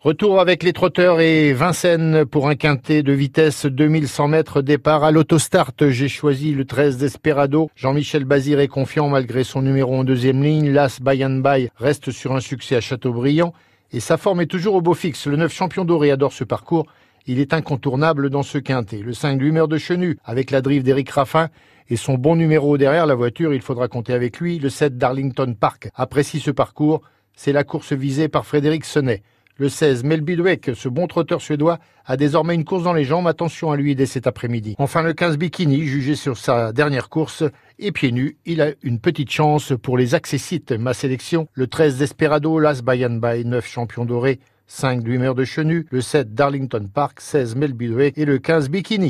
Retour avec les trotteurs et Vincennes pour un quintet de vitesse 2100 mètres départ à l'autostart. J'ai choisi le 13 Desperado. Jean-Michel Bazir est confiant malgré son numéro en deuxième ligne. Las Bayan Bay reste sur un succès à Châteaubriand et sa forme est toujours au beau fixe. Le 9 champion doré adore ce parcours. Il est incontournable dans ce quintet. Le 5 l'humeur de Chenu avec la drive d'Éric Raffin et son bon numéro derrière la voiture, il faudra compter avec lui. Le 7 Darlington Park apprécie ce parcours. C'est la course visée par Frédéric Sonnet. Le 16, Melbidweck, ce bon trotteur suédois, a désormais une course dans les jambes. Attention à lui dès cet après-midi. Enfin, le 15 Bikini, jugé sur sa dernière course, et pieds nus, il a une petite chance pour les accessites. Ma sélection, le 13 Desperado, Las Bayan Bay, 9 champions dorés, 5 d'humeur de Chenu, le 7 Darlington Park, 16 Melbidweck et le 15 Bikini.